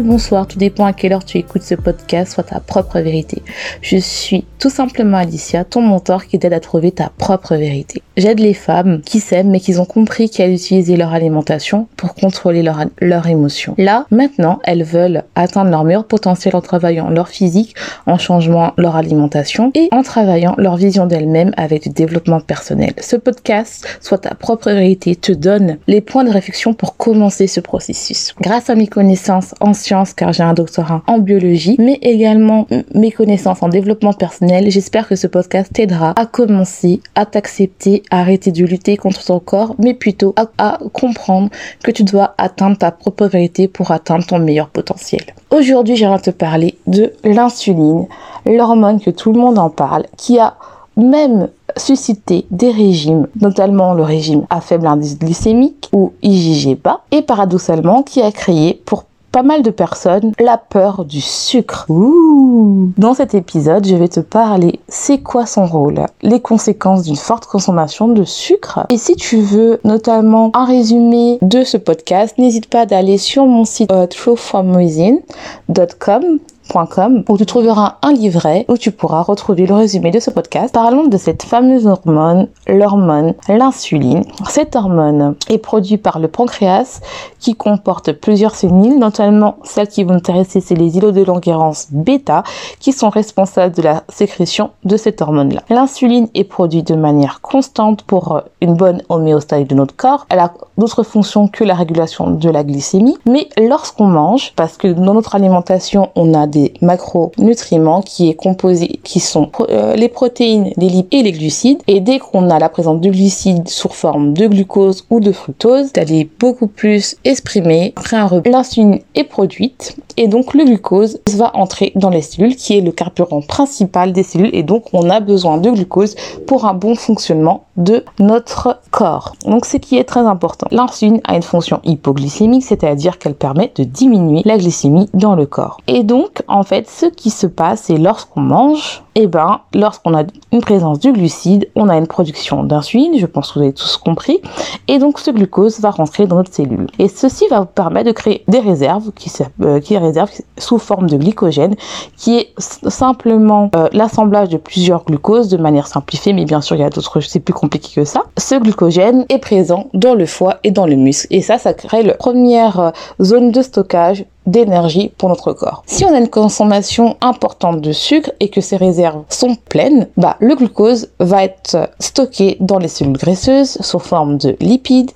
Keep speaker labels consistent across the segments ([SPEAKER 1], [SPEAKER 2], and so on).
[SPEAKER 1] Bonsoir, tout dépend à quelle heure tu écoutes ce podcast, soit ta propre vérité. Je suis tout simplement Alicia, ton mentor qui t'aide à trouver ta propre vérité. J'aide les femmes qui s'aiment mais qui ont compris qu'elles utilisaient leur alimentation pour contrôler leurs leur émotions. Là, maintenant, elles veulent atteindre leur meilleur potentiel en travaillant leur physique, en changeant leur alimentation et en travaillant leur vision d'elles-mêmes avec du développement personnel. Ce podcast, soit ta propre vérité, te donne les points de réflexion pour commencer ce processus. Grâce à mes connaissances en car j'ai un doctorat en biologie, mais également mes connaissances en développement personnel. J'espère que ce podcast t'aidera à commencer à t'accepter, à arrêter de lutter contre ton corps, mais plutôt à, comprendre que tu dois atteindre ta propre vérité pour atteindre ton meilleur potentiel. Aujourd'hui, j'aimerais te parler de l'insuline, l'hormone que tout le monde en parle, qui a même suscité des régimes, notamment le régime à faible indice glycémique ou IgG et paradoxalement qui a créé pour pas mal de personnes la peur du sucre. Dans cet épisode, je vais te parler c'est quoi son rôle, les conséquences d'une forte consommation de sucre. Et si tu veux notamment un résumé de ce podcast, n'hésite pas d'aller sur mon site uh, où tu trouveras un livret où tu pourras retrouver le résumé de ce podcast. Parlons de cette fameuse hormone, l'hormone, l'insuline. Cette hormone est produite par le pancréas qui comporte plusieurs cellules, notamment celles qui vont intéresser, c'est les îlots de Langerhans bêta qui sont responsables de la sécrétion de cette hormone-là. L'insuline est produite de manière constante pour une bonne homéostase de notre corps. Elle a d'autres fonctions que la régulation de la glycémie, mais lorsqu'on mange, parce que dans notre alimentation, on a des macronutriments qui est composé, qui sont euh, les protéines, les lipides et les glucides. Et dès qu'on a la présence de glucides sous forme de glucose ou de fructose, elle est beaucoup plus exprimée après un repas. L'insuline est produite et donc le glucose va entrer dans les cellules qui est le carburant principal des cellules et donc on a besoin de glucose pour un bon fonctionnement de notre corps. Donc ce qui est très important. L'insuline a une fonction hypoglycémique, c'est-à-dire qu'elle permet de diminuer la glycémie dans le corps. Et donc en fait ce qui se passe c'est lorsqu'on mange, et eh ben lorsqu'on a une présence du glucide, on a une production d'insuline, je pense que vous avez tous compris, et donc ce glucose va rentrer dans notre cellule. Et ceci va vous permettre de créer des réserves qui, euh, qui réserves sous forme de glycogène, qui est simplement euh, l'assemblage de plusieurs glucoses de manière simplifiée, mais bien sûr il y a d'autres, c'est plus compliqué que ça. Ce glycogène est présent dans le foie et dans le muscle, et ça, ça crée la première euh, zone de stockage d'énergie pour notre corps. Si on a une consommation importante de sucre et que ces réserves sont pleines, bah, le glucose va être stocké dans les cellules graisseuses sous forme de lipides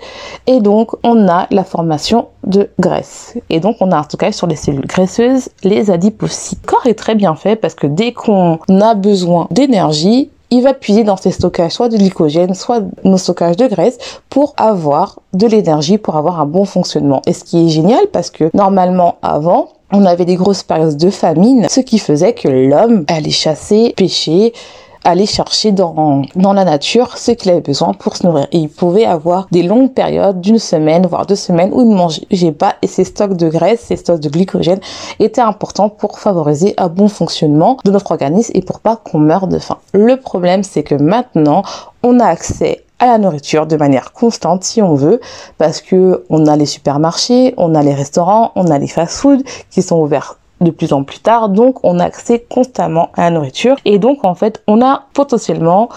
[SPEAKER 1] et donc on a la formation de graisse. Et donc on a un stockage sur les cellules graisseuses, les adipocytes. Le corps est très bien fait parce que dès qu'on a besoin d'énergie, il va puiser dans ses stockages soit de glycogène, soit nos stockages de graisse pour avoir de l'énergie, pour avoir un bon fonctionnement. Et ce qui est génial parce que normalement avant, on avait des grosses périodes de famine, ce qui faisait que l'homme allait chasser, pêcher, aller chercher dans, dans la nature ce qu'il avait besoin pour se nourrir. Et il pouvait avoir des longues périodes d'une semaine, voire deux semaines, où il ne mangeait pas et ses stocks de graisse, ses stocks de glycogène étaient importants pour favoriser un bon fonctionnement de notre organisme et pour pas qu'on meure de faim. Le problème, c'est que maintenant, on a accès à la nourriture de manière constante si on veut parce que on a les supermarchés, on a les restaurants, on a les fast-foods qui sont ouverts de plus en plus tard, donc on a accès constamment à la nourriture et donc en fait on a potentiellement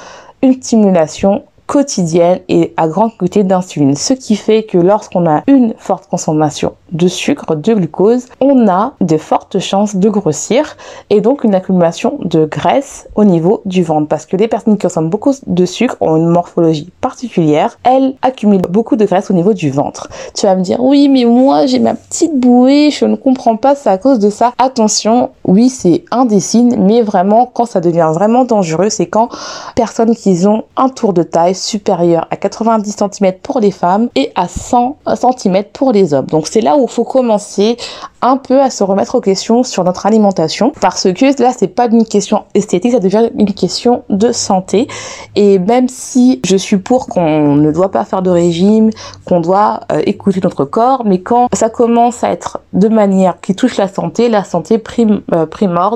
[SPEAKER 1] une stimulation quotidienne et à grande quantité d'insuline. Ce qui fait que lorsqu'on a une forte consommation de sucre, de glucose, on a de fortes chances de grossir et donc une accumulation de graisse au niveau du ventre. Parce que les personnes qui consomment beaucoup de sucre ont une morphologie particulière. Elles accumulent beaucoup de graisse au niveau du ventre. Tu vas me dire, oui, mais moi j'ai ma petite bouée, je ne comprends pas, c'est à cause de ça. Attention, oui, c'est un des signes, mais vraiment, quand ça devient vraiment dangereux, c'est quand personnes qui ont un tour de taille supérieur à 90 cm pour les femmes et à 100 cm pour les hommes. Donc c'est là où il faut commencer un peu à se remettre aux questions sur notre alimentation. Parce que là c'est pas une question esthétique, ça devient une question de santé. Et même si je suis pour qu'on ne doit pas faire de régime, qu'on doit euh, écouter notre corps, mais quand ça commence à être de manière qui touche la santé, la santé prime, euh,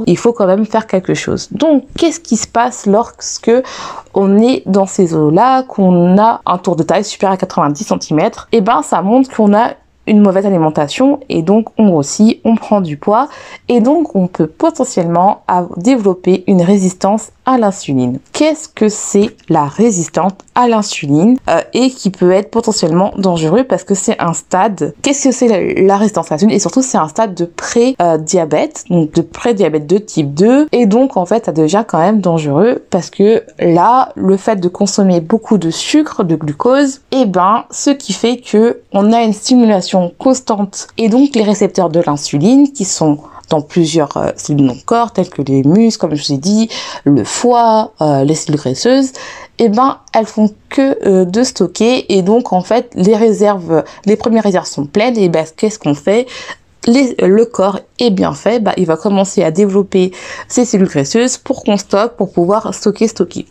[SPEAKER 1] il faut quand même faire quelque chose. Donc qu'est-ce qui se passe lorsque on est dans ces eaux-là, qu'on a un tour de taille supérieur à 90 cm, et ben ça montre qu'on a une mauvaise alimentation et donc on grossit, on prend du poids et donc on peut potentiellement développer une résistance à l'insuline. Qu'est-ce que c'est la résistance à l'insuline euh, et qui peut être potentiellement dangereux parce que c'est un stade? Qu'est-ce que c'est la, résistance à l'insuline? Et surtout c'est un stade de pré-diabète, donc de pré-diabète de type 2 et donc en fait ça devient quand même dangereux parce que là le fait de consommer beaucoup de sucre, de glucose, et eh ben ce qui fait que on a une stimulation constante et donc les récepteurs de l'insuline qui sont dans plusieurs euh, cellules de corps, telles que les muscles, comme je vous ai dit, le foie, euh, les cellules graisseuses, et eh ben elles font que euh, de stocker et donc en fait les réserves, les premières réserves sont pleines et ben qu'est-ce qu'on fait? Le corps est bien fait, bah, il va commencer à développer ses cellules graisseuses pour qu'on stocke, pour pouvoir stocker, stocker.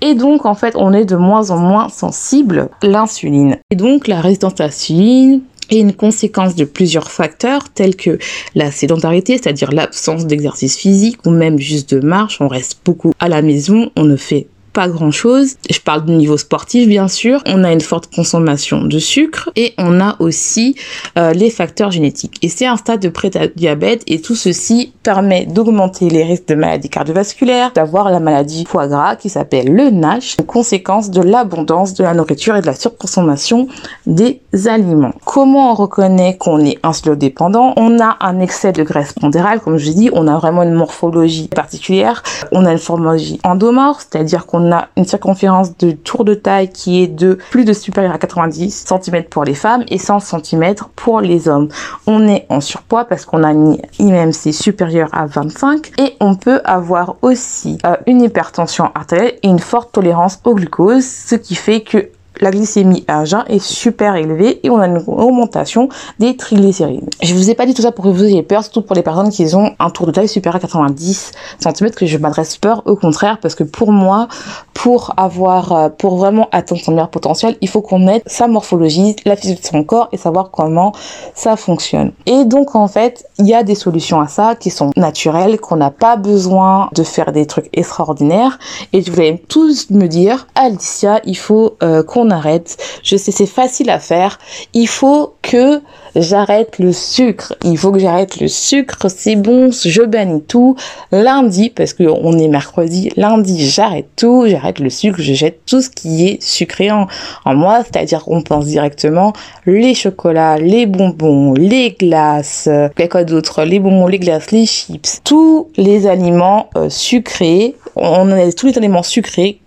[SPEAKER 1] Et donc, en fait, on est de moins en moins sensible l'insuline. Et donc, la résistance à l'insuline, est une conséquence de plusieurs facteurs tels que la sédentarité, c'est-à-dire l'absence d'exercice physique ou même juste de marche, on reste beaucoup à la maison, on ne fait pas grand chose. Je parle du niveau sportif bien sûr. On a une forte consommation de sucre et on a aussi euh, les facteurs génétiques. Et c'est un stade de pré-diabète et tout ceci permet d'augmenter les risques de maladies cardiovasculaires, d'avoir la maladie foie gras qui s'appelle le NASH, conséquence de l'abondance de la nourriture et de la surconsommation des aliments. Comment on reconnaît qu'on est insulodépendant? On a un excès de graisse pondérale, comme je dis, on a vraiment une morphologie particulière. On a une morphologie endomorphe, c'est-à-dire qu'on on a une circonférence de tour de taille qui est de plus de supérieur à 90 cm pour les femmes et 100 cm pour les hommes. On est en surpoids parce qu'on a une IMC supérieure à 25 et on peut avoir aussi euh, une hypertension artérielle et une forte tolérance au glucose, ce qui fait que la glycémie à jeun est super élevée et on a une augmentation des triglycérides. Je vous ai pas dit tout ça pour que vous ayez peur, surtout pour les personnes qui ont un tour de taille supérieur à 90 cm que je m'adresse peur, au contraire, parce que pour moi, pour avoir, euh, pour vraiment atteindre son meilleur potentiel, il faut qu'on ait sa morphologie, la physique de son corps et savoir comment ça fonctionne. Et donc en fait, il y a des solutions à ça qui sont naturelles, qu'on n'a pas besoin de faire des trucs extraordinaires. Et vous allez tous me dire, Alicia, il faut euh, qu'on arrête. Je sais, c'est facile à faire. Il faut que j'arrête le sucre. Il faut que j'arrête le sucre. C'est bon, je bannis tout. Lundi, parce que on est mercredi, lundi, j'arrête tout. J'arrête le sucre. Je jette tout ce qui est sucré en, moi. C'est-à-dire qu'on pense directement les chocolats, les bonbons, les glaces, quoi d'autre, les bonbons, les glaces, les chips, tous les aliments euh, sucrés. On a tous les aliments sucrés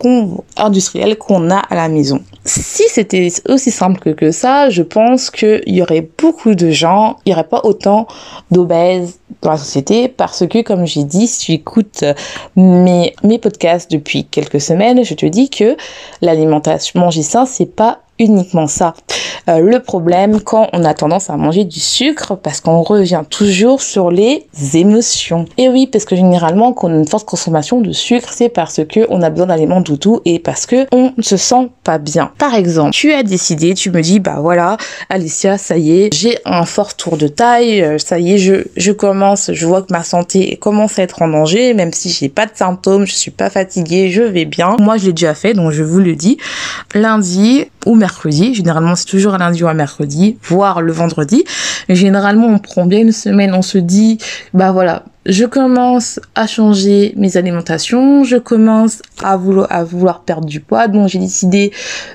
[SPEAKER 1] industriels qu'on a à la maison. Si c'était aussi simple que, ça, je pense qu'il y aurait beaucoup de gens, il n'y aurait pas autant d'obèses dans la société parce que, comme j'ai dit, si tu mes podcasts depuis quelques semaines, je te dis que l'alimentation manger sain, c'est pas uniquement ça. Euh, le problème quand on a tendance à manger du sucre parce qu'on revient toujours sur les émotions. Et oui, parce que généralement quand on a une forte consommation de sucre, c'est parce que on a besoin d'aliments doudous et parce que on ne se sent pas bien. Par exemple, tu as décidé, tu me dis bah voilà, Alicia, ça y est, j'ai un fort tour de taille, euh, ça y est, je je commence, je vois que ma santé commence à être en danger, même si j'ai pas de symptômes, je suis pas fatiguée, je vais bien. Moi, je l'ai déjà fait, donc je vous le dis. Lundi ou mercredi, généralement c'est toujours un lundi ou un mercredi, voire le vendredi. généralement, on prend bien une semaine, on se dit, bah voilà, je commence à changer mes alimentations, je commence à vouloir, à vouloir perdre du poids, donc j'ai décidé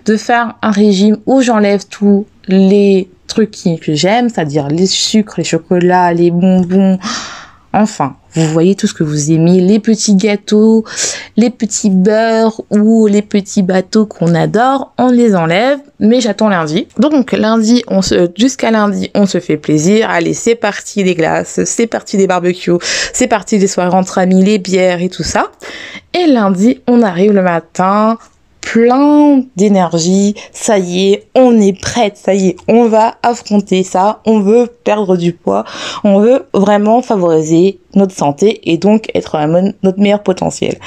[SPEAKER 1] de faire un régime où j'enlève tous les trucs que j'aime, c'est-à-dire les sucres, les chocolats, les bonbons, enfin, vous voyez tout ce que vous aimez, les petits gâteaux, les petits beurres ou les petits bateaux qu'on adore, on les enlève, mais j'attends lundi. Donc lundi, on se, jusqu'à lundi, on se fait plaisir. Allez, c'est parti des glaces, c'est parti des barbecues, c'est parti des soirées entre amis, les bières et tout ça. Et lundi, on arrive le matin, plein d'énergie. Ça y est, on est prête. Ça y est, on va affronter ça. On veut perdre du poids. On veut vraiment favoriser notre santé et donc être notre meilleur potentiel.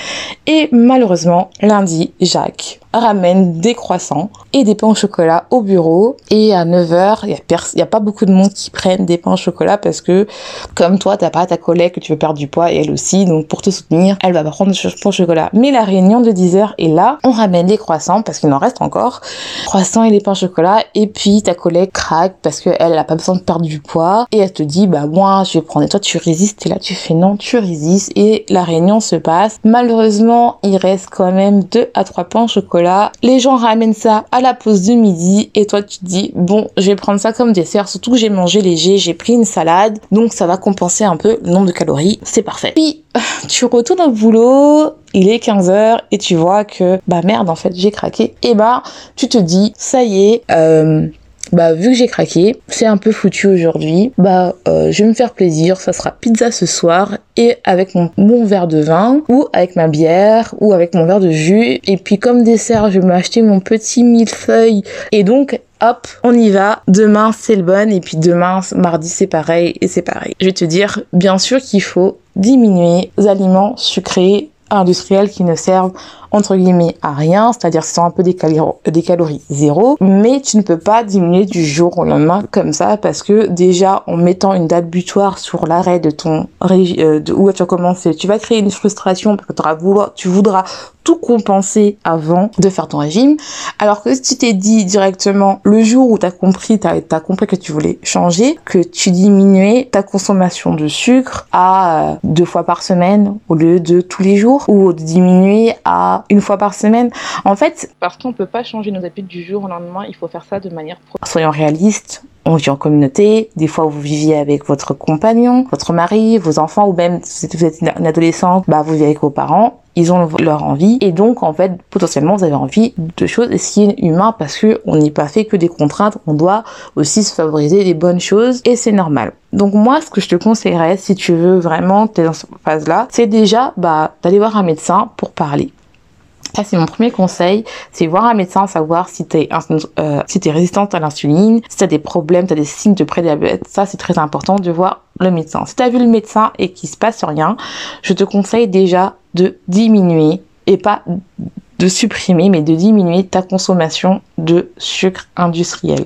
[SPEAKER 1] Et malheureusement, lundi, Jacques ramène des croissants et des pains au chocolat au bureau. Et à 9h, il n'y a, pas beaucoup de monde qui prennent des pains au chocolat parce que, comme toi, t'as pas ta collègue que tu veux perdre du poids et elle aussi. Donc, pour te soutenir, elle va prendre du pain au chocolat. Mais la réunion de 10h est là. On ramène des croissants parce qu'il en reste encore. Croissants et les pains au chocolat. Et puis, ta collègue craque parce qu'elle n'a pas besoin de perdre du poids. Et elle te dit, bah, moi, je vais prendre. Et toi, tu résistes. Là, fais non, tu résistes. Et la réunion se passe. Malheureusement, il reste quand même 2 à 3 pains au chocolat. Les gens ramènent ça à la pause de midi. Et toi, tu te dis, bon, je vais prendre ça comme dessert. Surtout que j'ai mangé léger. J'ai pris une salade. Donc, ça va compenser un peu le nombre de calories. C'est parfait. Puis, tu retournes au boulot, il est 15h et tu vois que bah merde en fait j'ai craqué et bah tu te dis ça y est euh, bah vu que j'ai craqué, c'est un peu foutu aujourd'hui, bah euh, je vais me faire plaisir, ça sera pizza ce soir et avec mon, mon, verre de vin ou avec ma bière ou avec mon verre de jus et puis comme dessert je vais m'acheter mon petit millefeuille et donc hop, on y va. Demain, c'est le bon. Et puis demain, mardi, c'est pareil et c'est pareil. Je vais te dire, bien sûr qu'il faut diminuer les aliments sucrés industriels qui ne servent entre guillemets à rien, c'est-à-dire ce sont un peu des, calories zéro, mais tu ne peux pas diminuer du jour au lendemain comme ça parce que déjà en mettant une date butoir sur l'arrêt de ton euh, de où tu as commencé, tu vas créer une frustration parce que tu voudras tout compenser avant de faire ton régime. Alors que si tu t'es dit directement le jour où tu as compris, tu as, compris que tu voulais changer, que tu diminuais ta consommation de sucre à euh, deux fois par semaine au lieu de tous les jours ou de diminuer à une fois par semaine. En fait, parce qu'on peut pas changer nos habitudes du jour au lendemain, il faut faire ça de manière Soyons réalistes, on vit en communauté, des fois vous viviez avec votre compagnon, votre mari, vos enfants, ou même si vous êtes une adolescente, bah vous vivez avec vos parents, ils ont leur envie, et donc en fait potentiellement vous avez envie de choses, et ce qui est humain parce que on n'est pas fait que des contraintes, on doit aussi se favoriser des bonnes choses, et c'est normal. Donc moi, ce que je te conseillerais, si tu veux vraiment, es dans cette phase-là, c'est déjà bah, d'aller voir un médecin pour parler. Ça, c'est mon premier conseil, c'est voir un médecin, savoir si tu es, euh, si es résistante à l'insuline, si tu as des problèmes, tu as des signes de prédiabète. Ça, c'est très important de voir le médecin. Si tu as vu le médecin et qu'il se passe rien, je te conseille déjà de diminuer et pas de supprimer, mais de diminuer ta consommation de sucre industriel.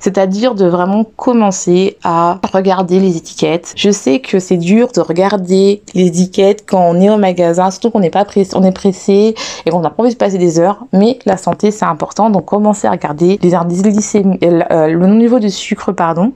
[SPEAKER 1] C'est-à-dire de vraiment commencer à regarder les étiquettes. Je sais que c'est dur de regarder les étiquettes quand on est au magasin, surtout qu'on n'est pas pressé, on est pressé et qu'on n'a pas de passer des heures, mais la santé c'est important, donc commencez à regarder les indices glycémiques, euh, le niveau de sucre, pardon,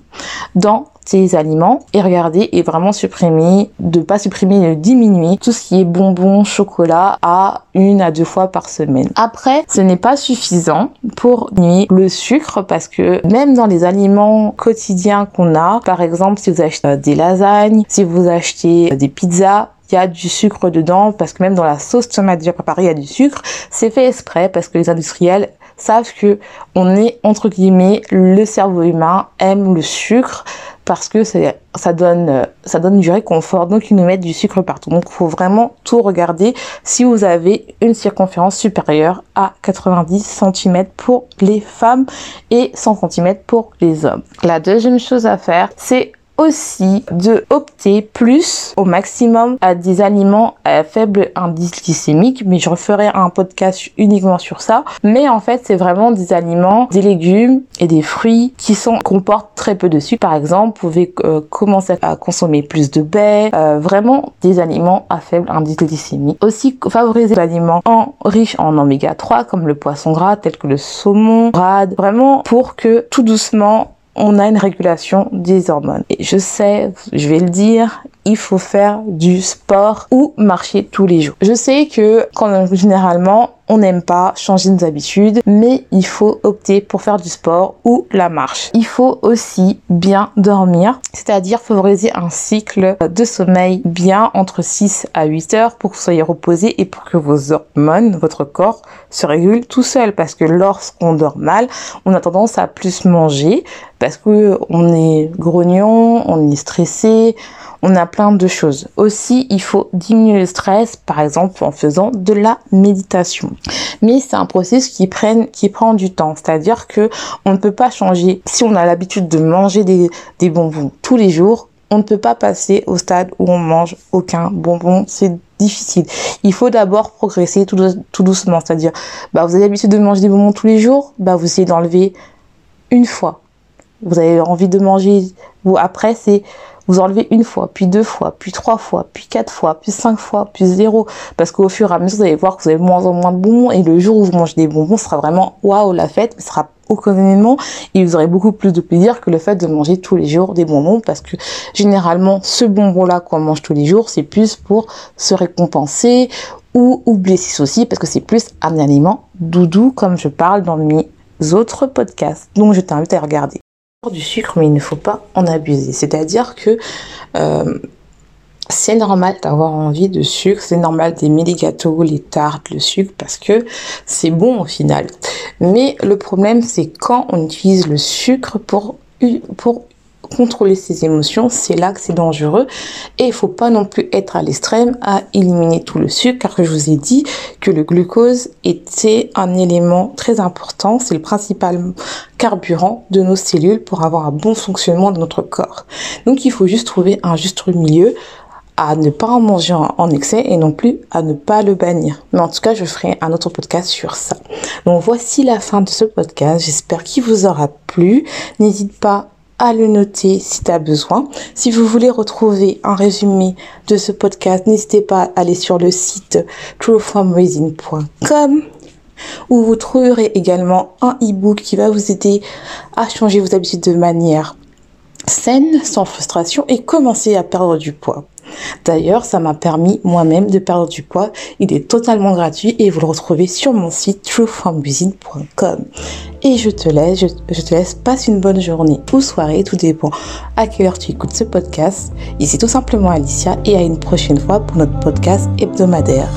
[SPEAKER 1] dans ces aliments et regarder et vraiment supprimer, de pas supprimer, de diminuer tout ce qui est bonbons, chocolat à une à deux fois par semaine. Après, ce n'est pas suffisant pour diminuer le sucre parce que même dans les aliments quotidiens qu'on a, par exemple, si vous achetez des lasagnes, si vous achetez des pizzas, il y a du sucre dedans parce que même dans la sauce tomate déjà préparée, il y a du sucre. C'est fait exprès parce que les industriels savent que on est entre guillemets le cerveau humain aime le sucre parce que ça donne, du réconfort. Donc, ils nous mettent du sucre partout. Donc, il faut vraiment tout regarder si vous avez une circonférence supérieure à 90 cm pour les femmes et 100 cm pour les hommes. La deuxième chose à faire, c'est aussi de opter plus au maximum à des aliments à faible indice glycémique, mais je referai un podcast uniquement sur ça. Mais en fait, c'est vraiment des aliments, des légumes et des fruits qui sont comportent très peu de sucre. Par exemple, vous pouvez euh, commencer à consommer plus de baies, euh, vraiment des aliments à faible indice glycémique. Aussi favoriser les aliments en, riches en oméga 3 comme le poisson gras tel que le saumon, rade, vraiment pour que tout doucement on a une régulation des hormones. Et je sais, je vais le dire, il faut faire du sport ou marcher tous les jours. Je sais que généralement on n'aime pas changer nos habitudes, mais il faut opter pour faire du sport ou la marche. Il faut aussi bien dormir, c'est-à-dire favoriser un cycle de sommeil bien entre 6 à 8 heures pour que vous soyez reposé et pour que vos hormones, votre corps se régule tout seul parce que lorsqu'on dort mal, on a tendance à plus manger parce que on est grognon, on est stressé, on a plein de choses. Aussi, il faut diminuer le stress, par exemple en faisant de la méditation. Mais c'est un processus qui, qui prend du temps, c'est-à-dire que on ne peut pas changer. Si on a l'habitude de manger des, des bonbons tous les jours, on ne peut pas passer au stade où on mange aucun bonbon. C'est difficile. Il faut d'abord progresser tout, doucement. C'est-à-dire, bah, vous avez l'habitude de manger des bonbons tous les jours, bah, vous essayez d'enlever une fois. Vous avez envie de manger, vous, après, c'est, vous enlevez une fois, puis deux fois, puis trois fois, puis quatre fois, puis cinq fois, puis zéro. Parce qu'au fur et à mesure, vous allez voir que vous avez moins en moins de bonbons. Et le jour où vous mangez des bonbons, ce sera vraiment waouh la fête, ce sera occasionnellement. Et vous aurez beaucoup plus de plaisir que le fait de manger tous les jours des bonbons. Parce que généralement ce bonbon là qu'on mange tous les jours c'est plus pour se récompenser ou oublier ses soucis. Parce que c'est plus un aliment doudou comme je parle dans mes autres podcasts. Donc je t'invite à regarder du sucre mais il ne faut pas en abuser c'est à dire que euh, c'est normal d'avoir envie de sucre, c'est normal d'aimer les les tartes, le sucre parce que c'est bon au final. Mais le problème c'est quand on utilise le sucre pour, pour contrôler ses émotions, c'est là que c'est dangereux. Et il faut pas non plus être à l'extrême à éliminer tout le sucre, car je vous ai dit que le glucose était un élément très important, c'est le principal carburant de nos cellules pour avoir un bon fonctionnement de notre corps. Donc il faut juste trouver un juste milieu à ne pas en manger en, excès et non plus à ne pas le bannir. Mais en tout cas, je ferai un autre podcast sur ça. Donc voici la fin de ce podcast. J'espère qu'il vous aura plu. N'hésite pas à le noter si tu as besoin. Si vous voulez retrouver un résumé de ce podcast, n'hésitez pas à aller sur le site trueformraising.com où vous trouverez également un e-book qui va vous aider à changer vos habitudes de manière saine, sans frustration et commencer à perdre du poids. D'ailleurs, ça m'a permis moi-même de perdre du poids. Il est totalement gratuit et vous le retrouvez sur mon site trueformcuisine.com. Et je te laisse, je, je, te laisse, passe une bonne journée ou soirée, tout dépend à quelle heure tu écoutes ce podcast. Ici tout simplement Alicia et à une prochaine fois pour notre podcast hebdomadaire.